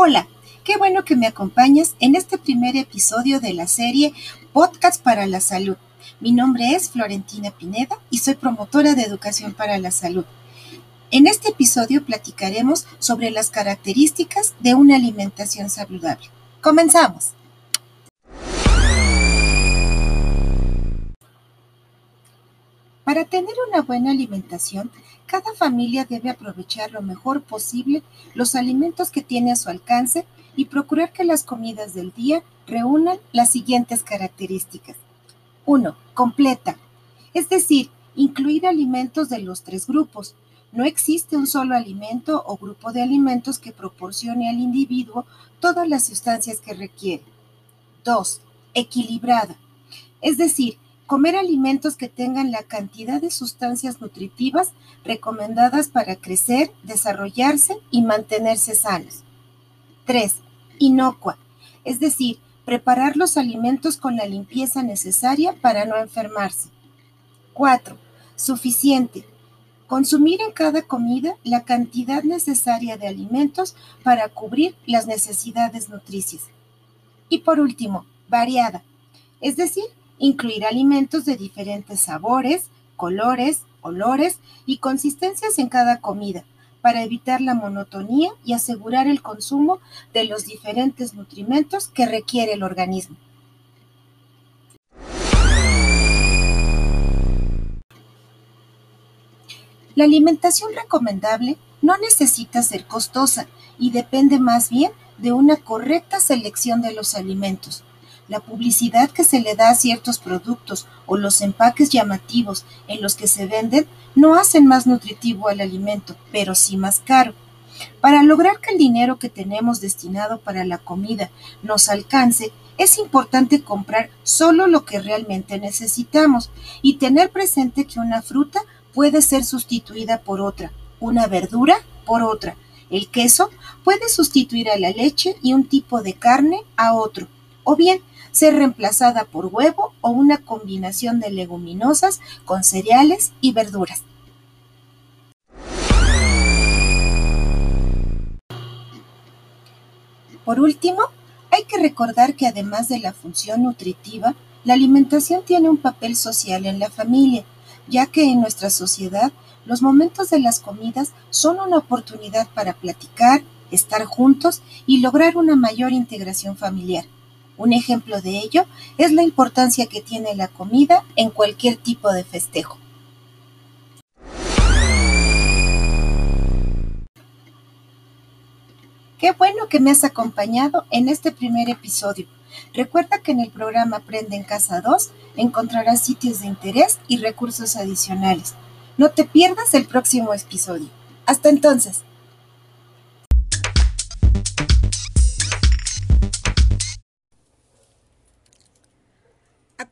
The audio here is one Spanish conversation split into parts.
Hola, qué bueno que me acompañas en este primer episodio de la serie Podcast para la Salud. Mi nombre es Florentina Pineda y soy promotora de Educación para la Salud. En este episodio platicaremos sobre las características de una alimentación saludable. Comenzamos. Para tener una buena alimentación, cada familia debe aprovechar lo mejor posible los alimentos que tiene a su alcance y procurar que las comidas del día reúnan las siguientes características. 1. Completa. Es decir, incluir alimentos de los tres grupos. No existe un solo alimento o grupo de alimentos que proporcione al individuo todas las sustancias que requiere. 2. Equilibrada. Es decir, comer alimentos que tengan la cantidad de sustancias nutritivas recomendadas para crecer, desarrollarse y mantenerse sanos. 3. Inocua, es decir, preparar los alimentos con la limpieza necesaria para no enfermarse. 4. Suficiente. Consumir en cada comida la cantidad necesaria de alimentos para cubrir las necesidades nutricias. Y por último, variada, es decir, incluir alimentos de diferentes sabores, colores, olores y consistencias en cada comida, para evitar la monotonía y asegurar el consumo de los diferentes nutrimentos que requiere el organismo. La alimentación recomendable no necesita ser costosa y depende más bien de una correcta selección de los alimentos, la publicidad que se le da a ciertos productos o los empaques llamativos en los que se venden no hacen más nutritivo al alimento, pero sí más caro. Para lograr que el dinero que tenemos destinado para la comida nos alcance, es importante comprar solo lo que realmente necesitamos y tener presente que una fruta puede ser sustituida por otra, una verdura por otra. El queso puede sustituir a la leche y un tipo de carne a otro, o bien ser reemplazada por huevo o una combinación de leguminosas con cereales y verduras. Por último, hay que recordar que además de la función nutritiva, la alimentación tiene un papel social en la familia, ya que en nuestra sociedad los momentos de las comidas son una oportunidad para platicar, estar juntos y lograr una mayor integración familiar. Un ejemplo de ello es la importancia que tiene la comida en cualquier tipo de festejo. Qué bueno que me has acompañado en este primer episodio. Recuerda que en el programa Aprende en Casa 2 encontrarás sitios de interés y recursos adicionales. No te pierdas el próximo episodio. Hasta entonces.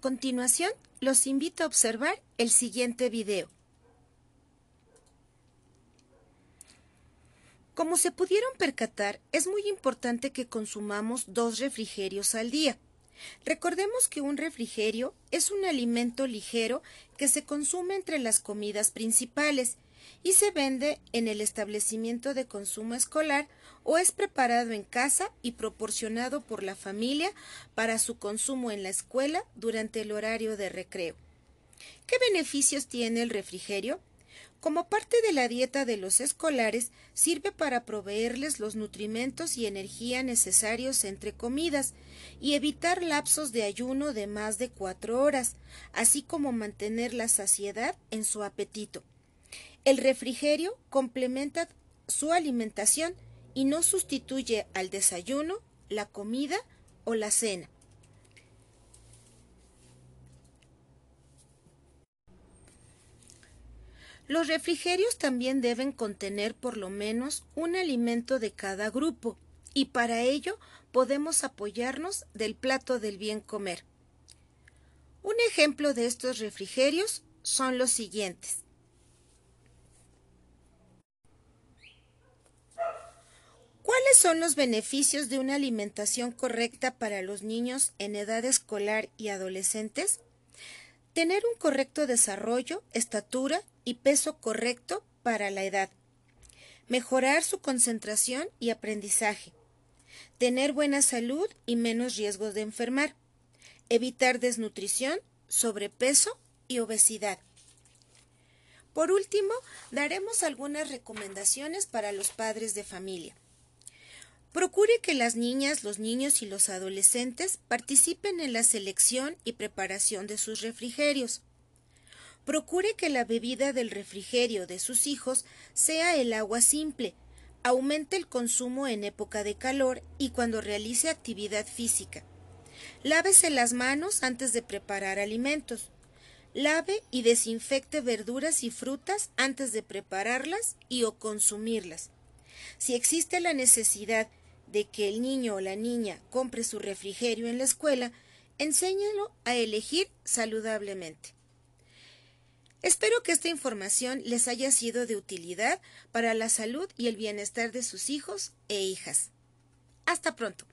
Continuación, los invito a observar el siguiente video. Como se pudieron percatar, es muy importante que consumamos dos refrigerios al día. Recordemos que un refrigerio es un alimento ligero que se consume entre las comidas principales y se vende en el establecimiento de consumo escolar o es preparado en casa y proporcionado por la familia para su consumo en la escuela durante el horario de recreo. ¿Qué beneficios tiene el refrigerio? Como parte de la dieta de los escolares, sirve para proveerles los nutrimentos y energía necesarios entre comidas y evitar lapsos de ayuno de más de cuatro horas, así como mantener la saciedad en su apetito. El refrigerio complementa su alimentación y no sustituye al desayuno, la comida o la cena. Los refrigerios también deben contener por lo menos un alimento de cada grupo y para ello podemos apoyarnos del plato del bien comer. Un ejemplo de estos refrigerios son los siguientes. Son los beneficios de una alimentación correcta para los niños en edad escolar y adolescentes? Tener un correcto desarrollo, estatura y peso correcto para la edad. Mejorar su concentración y aprendizaje. tener buena salud y menos riesgos de enfermar, evitar desnutrición, sobrepeso y obesidad. Por último, daremos algunas recomendaciones para los padres de familia. Procure que las niñas, los niños y los adolescentes participen en la selección y preparación de sus refrigerios. Procure que la bebida del refrigerio de sus hijos sea el agua simple. Aumente el consumo en época de calor y cuando realice actividad física. Lávese las manos antes de preparar alimentos. Lave y desinfecte verduras y frutas antes de prepararlas y o consumirlas. Si existe la necesidad de que el niño o la niña compre su refrigerio en la escuela, enséñalo a elegir saludablemente. Espero que esta información les haya sido de utilidad para la salud y el bienestar de sus hijos e hijas. Hasta pronto.